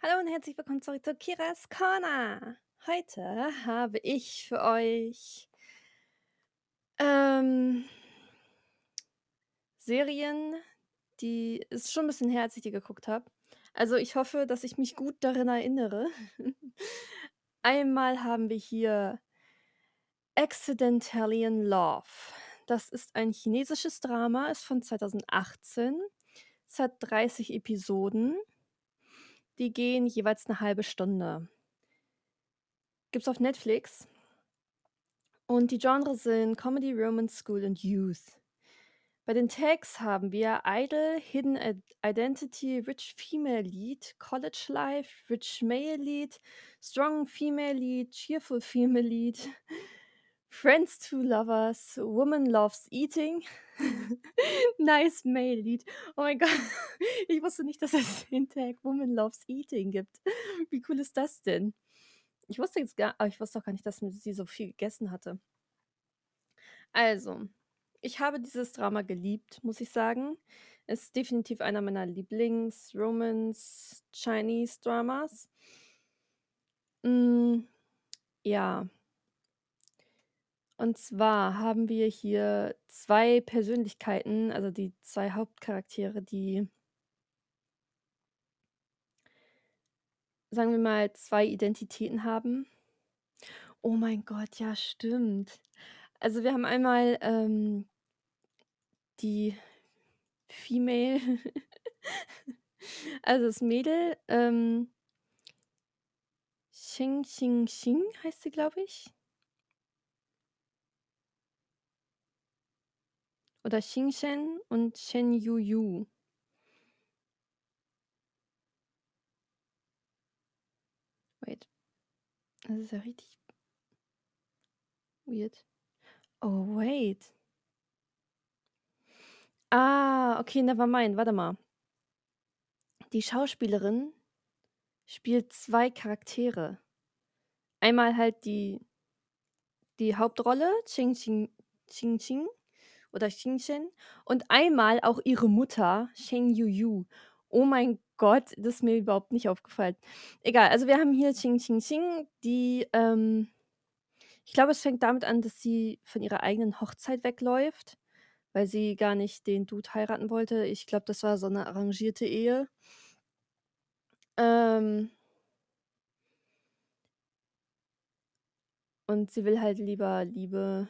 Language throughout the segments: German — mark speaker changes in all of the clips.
Speaker 1: Hallo und herzlich willkommen zurück zu Kiras Corner. Heute habe ich für euch ähm, Serien, die ist schon ein bisschen her, als ich die geguckt habe. Also, ich hoffe, dass ich mich gut daran erinnere. Einmal haben wir hier Accidentally in Love. Das ist ein chinesisches Drama, ist von 2018. Es hat 30 Episoden. Die gehen jeweils eine halbe Stunde. Gibt's auf Netflix. Und die Genres sind Comedy, Romance, School und Youth. Bei den Tags haben wir Idol, Hidden Id Identity, Rich Female Lead, College Life, Rich Male Lead, Strong Female Lead, Cheerful Female Lead, Friends to Lovers, Woman Loves Eating, Nice Male Lead. Oh mein Gott, ich wusste nicht, dass es den Tag Woman Loves Eating gibt. Wie cool ist das denn? Ich wusste jetzt gar ich wusste auch gar nicht, dass sie so viel gegessen hatte. Also, ich habe dieses Drama geliebt, muss ich sagen. Ist definitiv einer meiner Lieblings-Romance-Chinese-Dramas. Hm, ja. Und zwar haben wir hier 2 Persönlichkeiten, also die 2 Hauptcharaktere, die sagen wir mal, 2 Identitäten haben. Oh mein Gott, ja, stimmt. Also, wir haben einmal, ähm, die Female also das Mädel, ähm Xing Xing Xing heißt sie, glaube ich. Oder Xing Shen und Shen Yu Yu. Wait. Das ist ja richtig weird. Oh, wait. Ah, okay, never mind. Warte mal. Die Schauspielerin spielt 2 Charaktere. Einmal halt die die Hauptrolle, Xing Xing Xing Xing oder Xing Shen und einmal auch ihre Mutter, Shen Yu Yu. Oh mein Gott, das ist mir überhaupt nicht aufgefallen. Egal, also wir haben hier Xing Xing Xing, die, ähm ich glaube, es fängt damit an, dass sie von ihrer eigenen Hochzeit wegläuft, weil sie gar nicht den Dude heiraten wollte. Ich glaube, das war so 'ne arrangierte Ehe. Ähm und sie will halt lieber Liebe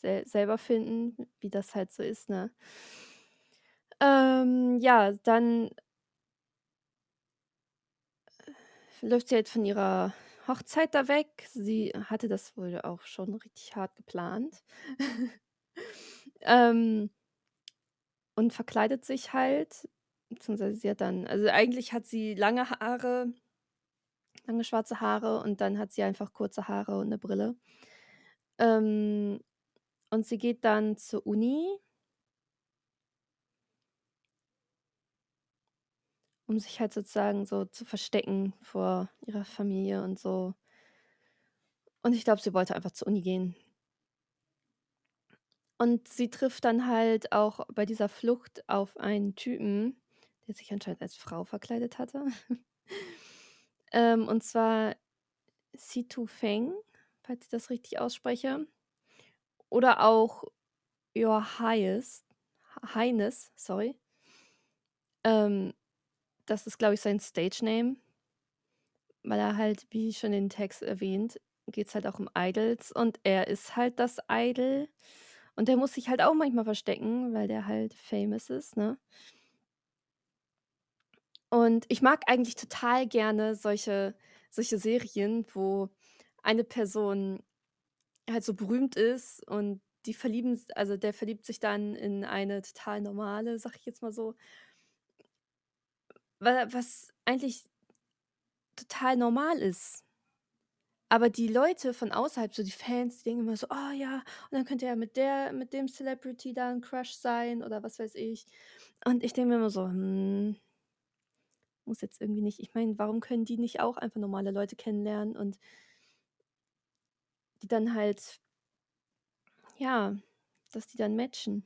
Speaker 1: sel selber finden, wie das halt so ist, ne? Ähm, ja, dann läuft sie halt von ihrer Hochzeit da weg. Sie hatte das wohl auch schon richtig hart geplant. Ähm und verkleidet sich halt, beziehungsweise sie hat dann also eigentlich hat sie lange Haare lange schwarze Haare und dann hat sie einfach kurze Haare und 'ne Brille. Ähm, und sie geht dann zur Uni um sich halt sozusagen so zu verstecken vor ihrer Familie und so. Und ich glaube, sie wollte einfach zur Uni gehen. Und sie trifft dann halt auch bei dieser Flucht auf einen Typen, der sich anscheinend als Frau verkleidet hatte. Ähm, und zwar Situ Feng, falls ich das richtig ausspreche. Oder auch Your Highest Highness, sorry. Ähm, das ist, glaube ich, sein Stage Name. Weil er halt, wie schon in den Text erwähnt, geht's halt auch um Idols und er ist halt das Idol. Und der muss sich halt auch manchmal verstecken, weil der halt famous ist, ne? Und ich mag eigentlich total gerne solche solche Serien, wo eine Person halt so berühmt ist und die verlieben also der verliebt sich dann in eine total normale, sage ich jetzt mal so. Wa was eigentlich total normal ist. Aber die Leute von außerhalb, so die Fans, die denken immer so: „Oh ja, und dann könnte er mit der mit dem Celebrity da 'n Crush sein“ oder was weiß ich. Und ich denke mir immer so: „Hm“ muss jetzt irgendwie nicht ich meine, warum können die nicht auch einfach normale Leute kennenlernen und die dann halt ja, dass die dann matchen.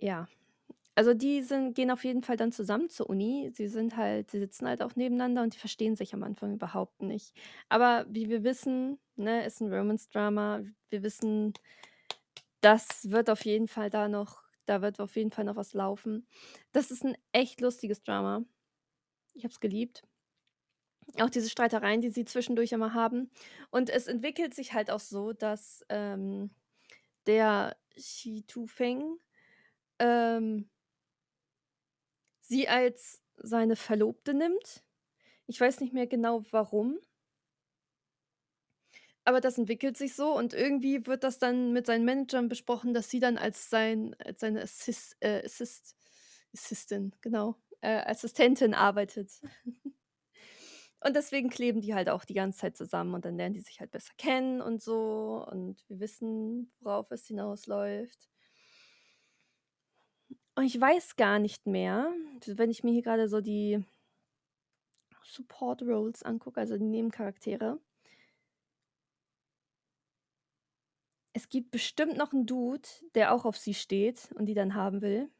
Speaker 1: Ja, Also, die sind gehen auf jeden Fall dann zusammen zur Uni. Sie sind halt sie sitzen halt auch nebeneinander und die verstehen sich am Anfang überhaupt nicht. Aber wie wir wissen, ne, ist 'n Romance-Drama. Wir wissen, das wird auf jeden Fall da noch da wird auf jeden Fall noch was laufen. Das ist 'n echt lustiges Drama. Ich habe es geliebt. Auch diese Streitereien, die sie zwischendurch immer haben. Und es entwickelt sich halt auch so, dass, ähm, der Shi Tu-feng, ähm sie als seine Verlobte nimmt. Ich weiß nicht mehr genau warum. Aber das entwickelt sich so und irgendwie wird das dann mit seinen Managern besprochen, dass sie dann als sein als seine Assis äh, Assist Assistin, genau, äh, Assistentin arbeitet. Und deswegen kleben die halt auch die ganze Zeit zusammen und dann lernen die sich halt besser kennen und so und wir wissen, worauf es hinausläuft. Und ich weiß gar nicht mehr, wenn ich mir hier grade so die Support Roles angucke, also die Nebencharaktere. Es gibt bestimmt noch 'n Dude, der auch auf sie steht und die dann haben will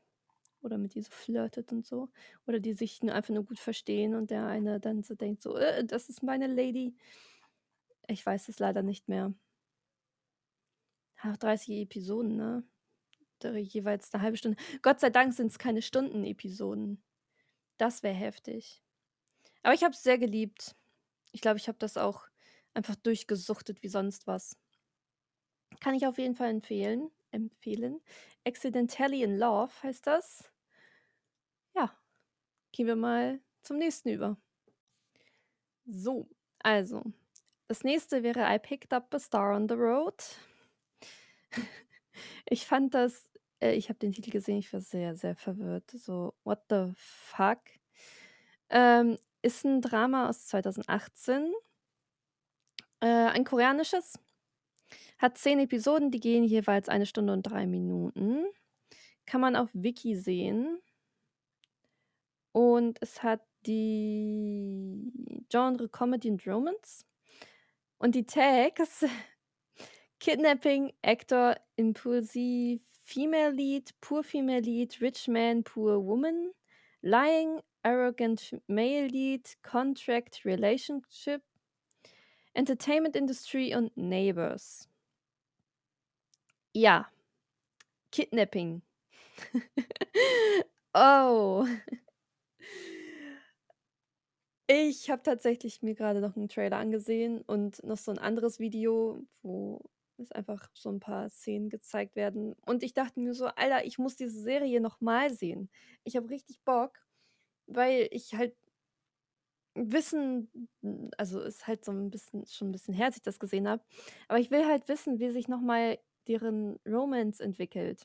Speaker 1: oder mit ihr so flirtet und so oder die sich nur einfach nur gut verstehen und der eine dann so denkt so: „Äh, das ist meine Lady.“ Ich weiß es leider nicht mehr. Ach, 30 Episoden, ne? Jeweils 'ne 1/2 Stunde. Gott sei Dank sind's keine Stunden-Episoden. Das wäre heftig. Aber ich habe es sehr geliebt. Ich glaube, ich habe das auch einfach durchgesuchtet wie sonst was. Kann ich auf jeden Fall empfehlen empfehlen. „Accidentally in Love“ heißt das. Ja, gehen wir mal zum nächsten über. So, also, das nächste wäre „I Picked Up a Star on the Road.“ Ich fand das äh, ich habe den Titel gesehen, ich war sehr, sehr verwirrt, so: „What the fuck?“ Ähm, ist 'n Drama aus 2018. Äh, ein koreanisches. Hat 10 Episoden, die gehen jeweils 1 Stunde und 3 Minuten. Kann man auf Viki sehen. Und es hat die Genre Comedy and Romance. Und die Tags: Kidnapping, Actor, Impulsive Female Lead, Poor Female Lead, Rich Man, Poor Woman, Lying, Arrogant Male Lead, Contract, Relationship, Entertainment Industry und Neighbors. Ja. Kidnapping. Oh. Ich habe tatsächlich mir grade noch 'n Trailer angesehen und noch so 'n anderes Video, wo es einfach so 'n paar Szenen gezeigt werden. Und ich dachte mir so: „Alter, ich muss diese Serie noch mal sehen.“ Ich habe richtig Bock, weil ich halt wissen also, ist halt so 'n bisschen schon 'n bisschen her, als ich das gesehen habe. Aber ich will halt wissen, wie sich noch mal deren Romance entwickelt.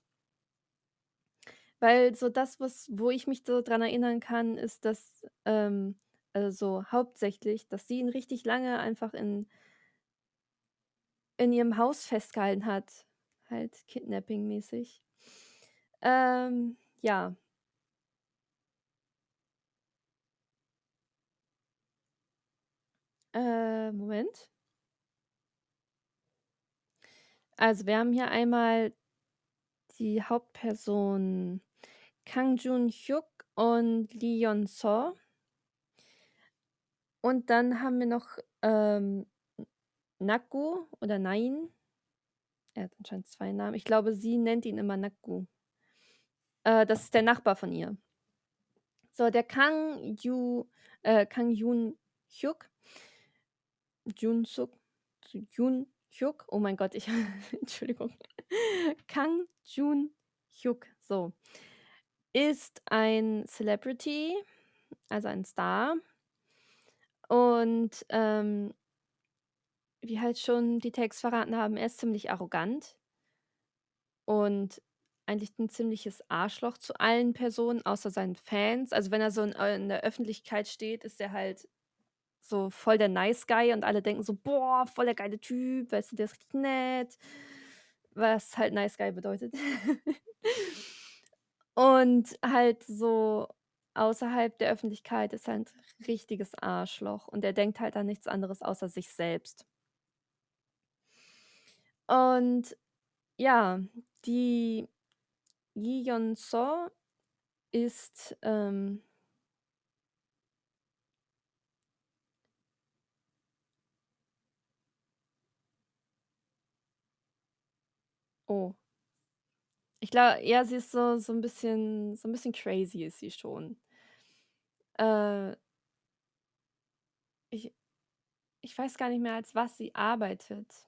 Speaker 1: Weil so das, was wo ich mich so dran erinnern kann, ist, dass, ähm also, hauptsächlich, dass sie ihn richtig lange einfach in in ihrem Haus festgehalten hat, halt kidnapping-mäßig. Ähm, ja. Äh, Moment. Also, wir haben hier einmal die Hauptperson Kang Joon-hyuk und Lee Yeon-so. Und dann haben wir noch, ähm, N Nakgu oder Nain. Er hat anscheinend 2 Namen. Ich glaube, sie nennt ihn immer Nakgu. Äh, das ist der Nachbar von ihr. So, der Kang Ju äh, Kang Joon-hyuk Jun-suk Jun-hyuk, oh mein Gott, ich Entschuldigung. Kang Joon-hyuk, so, ist ein Celebrity, also ein Star. Und, ähm wie halt schon die Tags verraten haben, er ist ziemlich arrogant und eigentlich 'n ziemliches Arschloch zu allen Personen, außer seinen Fans. Also, wenn er so in äh, in der Öffentlichkeit steht, ist er halt so voll der Nice Guy und alle denken so: „Boah, voll der geile Typ, weißt du, der ist richtig nett.“ Was halt Nice Guy bedeutet. Und halt so außerhalb der Öffentlichkeit ist er 'n richtiges Arschloch und er denkt halt an nichts anderes außer sich selbst. Und ja, die Lee Yeon-so ist, ähm Oh. Ich glau ja, sie ist so so 'n bisschen so 'n bisschen crazy ist sie schon. Äh ich ich weiß gar nicht mehr, als was sie arbeitet.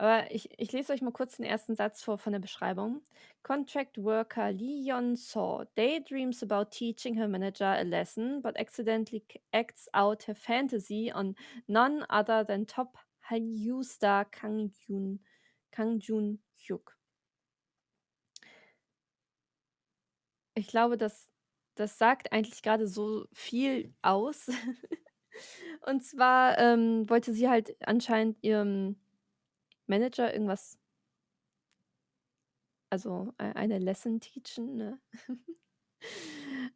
Speaker 1: Aber ich ich lese euch mal kurz den ersten Satz vor von der Beschreibung. Contract worker Lee Yeon-soul daydreams about teaching her manager a lesson, but accidentally acts out her fantasy on none other than top Hallyu star Kang Jun Jun-hyuk. Ich glaube, das das sagt eigentlich grade so viel aus. Und zwar, ähm, wollte sie halt anscheinend ihrem Manager irgendwas also, ei eine Lesson teachen, ne?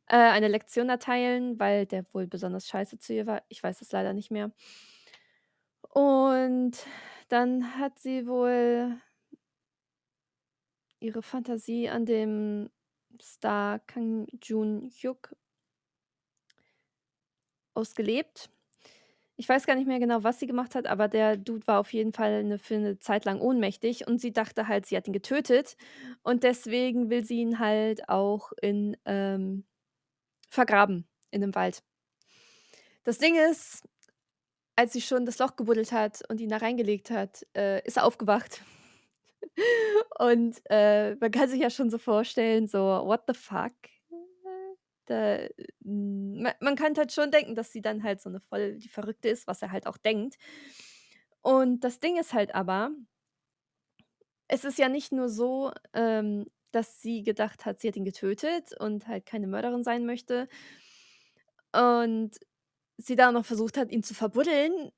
Speaker 1: Äh, eine Lektion erteilen, weil der wohl besonders scheiße zu ihr war. Ich weiß es leider nicht mehr. Und dann hat sie wohl ihre Fantasie an dem Star Kang Jun-hyuk ausgelebt. Ich weiß gar nicht mehr genau, was sie gemacht hat, aber der Dude war auf jeden Fall 'ne für 'ne Zeit lang ohnmächtig und sie dachte halt, sie hat ihn getötet und deswegen will sie ihn halt auch in ähm, vergraben in 'nem Wald. Das Ding ist, als sie schon das Loch gebuddelt hat und ihn da reingelegt hat, äh, ist er aufgewacht. Und, äh, man kann sich ja schon so vorstellen, so: „What the fuck?“ Da hm, ma man könnte halt schon denken, dass sie dann halt so 'ne voll die Verrückte ist, was er halt auch denkt. Und das Ding ist halt aber es ist ja nicht nur so, ähm, dass sie gedacht hat, sie hat ihn getötet und halt keine Mörderin sein möchte und sie auch noch versucht hat, ihn zu verbuddeln.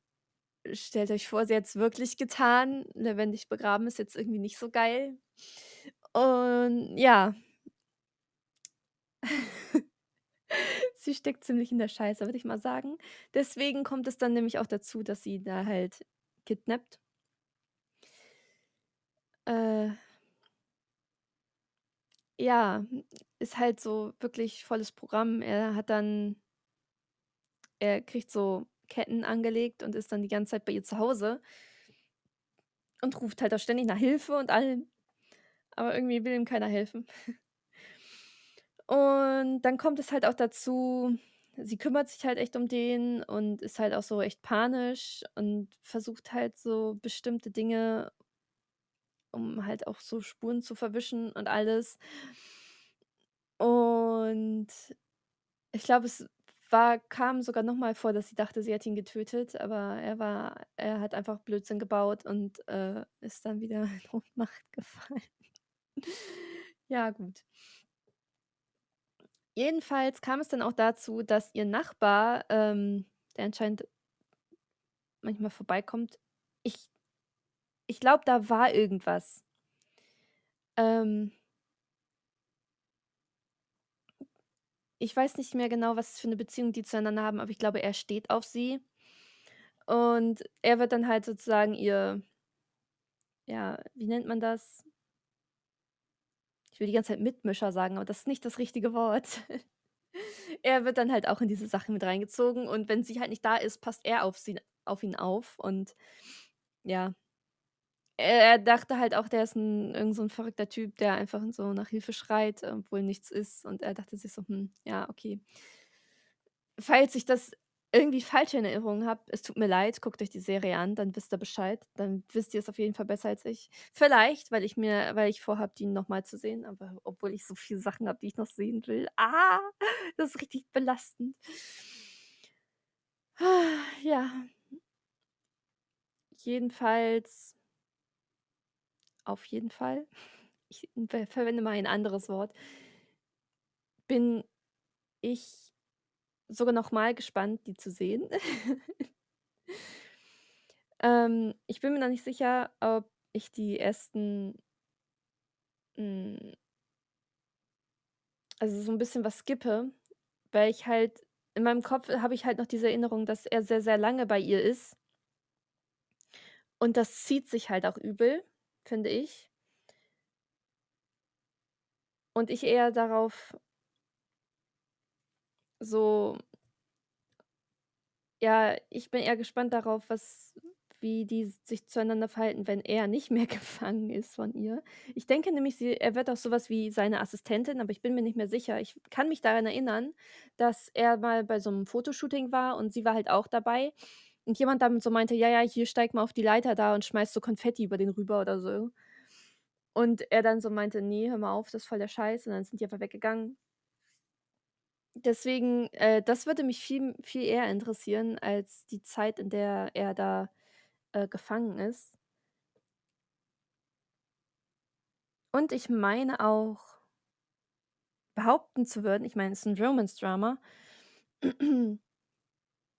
Speaker 1: Stellt euch vor, sie hätt's wirklich getan. Lebendig begraben ist jetzt irgendwie nicht so geil. Und ja. Sie steckt ziemlich in der Scheiße, würde ich mal sagen. Deswegen kommt es dann nämlich auch dazu, dass sie da halt kidnappt. Äh ja, ist halt so wirklich volles Programm. Er hat dann er kriegt so Ketten angelegt und ist dann die ganze Zeit bei ihr zu Hause und ruft halt auch ständig nach Hilfe und allem, aber irgendwie will ihm keiner helfen. Und dann kommt es halt auch dazu sie kümmert sich halt echt um den und ist halt auch so echt panisch und versucht halt so bestimmte Dinge um halt auch so Spuren zu verwischen und alles. Und ich glaube, es war kam sogar noch mal vor, dass sie dachte, sie hätte ihn getötet, aber er war er hat einfach Blödsinn gebaut und, äh, ist dann wieder in Ohnmacht gefallen. Ja, gut. Jedenfalls kam es dann auch dazu, dass ihr Nachbar, ähm, der anscheinend manchmal vorbeikommt ich ich glaube, da war irgendwas. Ähm Ich weiß nicht mehr genau, was für 'ne Beziehung die zueinander haben, aber ich glaube, er steht auf sie. Und er wird dann halt sozusagen ihr ja, wie nennt man das? Ich will die ganze Zeit Mitmischer sagen, aber das ist nicht das richtige Wort. Er wird dann halt auch in diese Sache mit reingezogen und wenn sie halt nicht da ist, passt er auf sie auf ihn auf und ja. Er dachte halt auch, der ist 'n irgend so 'n verrückter Typ, der einfach so nach Hilfe schreit, obwohl nichts ist und er dachte sich so: „Hm, ja, okay.“ Falls ich das irgendwie falsch in Erinnerung habe, es tut mir leid, guckt euch die Serie an, dann wisst ihr Bescheid. Dann wisst ihr es auf jeden Fall besser als ich. Vielleicht, weil ich mir weil ich vorhabe, die noch mal zu sehen, aber obwohl ich so viele Sachen habe, die ich noch sehen will. Ah, das ist richtig belastend. Ja. Jedenfalls auf jeden Fall. Ich ver verwende mal ein anderes Wort bin ich sogar noch mal gespannt, die zu sehen. Ähm, ich bin mir noch nicht sicher, ob ich die ersten hm also, so 'n bisschen was skippe, weil ich halt in meinem Kopf habe ich halt noch diese Erinnerung, dass er sehr, sehr lange bei ihr ist. Und das zieht sich halt auch übel, finde ich. Und ich eher darauf so ja, ich bin eher gespannt darauf, was wie die sich zueinander verhalten, wenn er nicht mehr gefangen ist von ihr. Ich denke nämlich, sie er wird auch so was wie seine Assistentin, aber ich bin mir nicht mehr sicher. Ich kann mich daran erinnern, dass er mal bei so 'nem Fotoshooting war und sie war halt auch dabei und jemand dann so meinte: „Ja, ja, hier steig mal auf die Leiter da“ und schmeißt so Konfetti über den rüber oder so. Und er dann so meinte: „Ne, hör mal auf, das ist voll der Scheiß“ und dann sind die einfach weggegangen. Deswegen, äh, das würde mich viel viel eher interessieren als die Zeit, in der er da, äh, gefangen ist. Und ich meine auch behaupten zu würden ich meine, es ist 'n Romance-Drama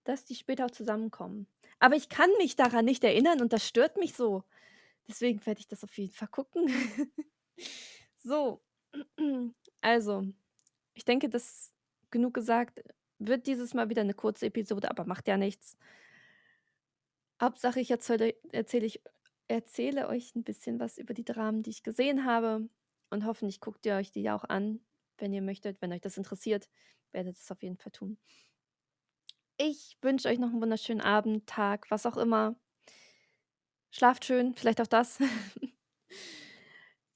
Speaker 1: dass die später auch zusammenkommen. Aber ich kann mich daran nicht erinnern und das stört mich so. Deswegen werde ich das auf jeden Fall gucken. So, also, ich denke, das genug gesagt. Wird dieses Mal wieder 'ne kurze Episode, aber macht ja nichts. Hauptsache, ich erzähle erzähle ich erzähle euch 'n bisschen was über die Dramen, die ich gesehen habe und hoffentlich guckt ihr euch die ja auch an, wenn ihr möchtet. Wenn euch das interessiert, werdet es auf jeden Fall tun. Ich wünsche euch noch 'n wunderschönen Abend, Tag, was auch immer. Schlaft schön, vielleicht auch das.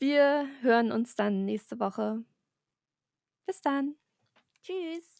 Speaker 1: Wir hören uns dann nächste Woche. Bis dann. Tschüss.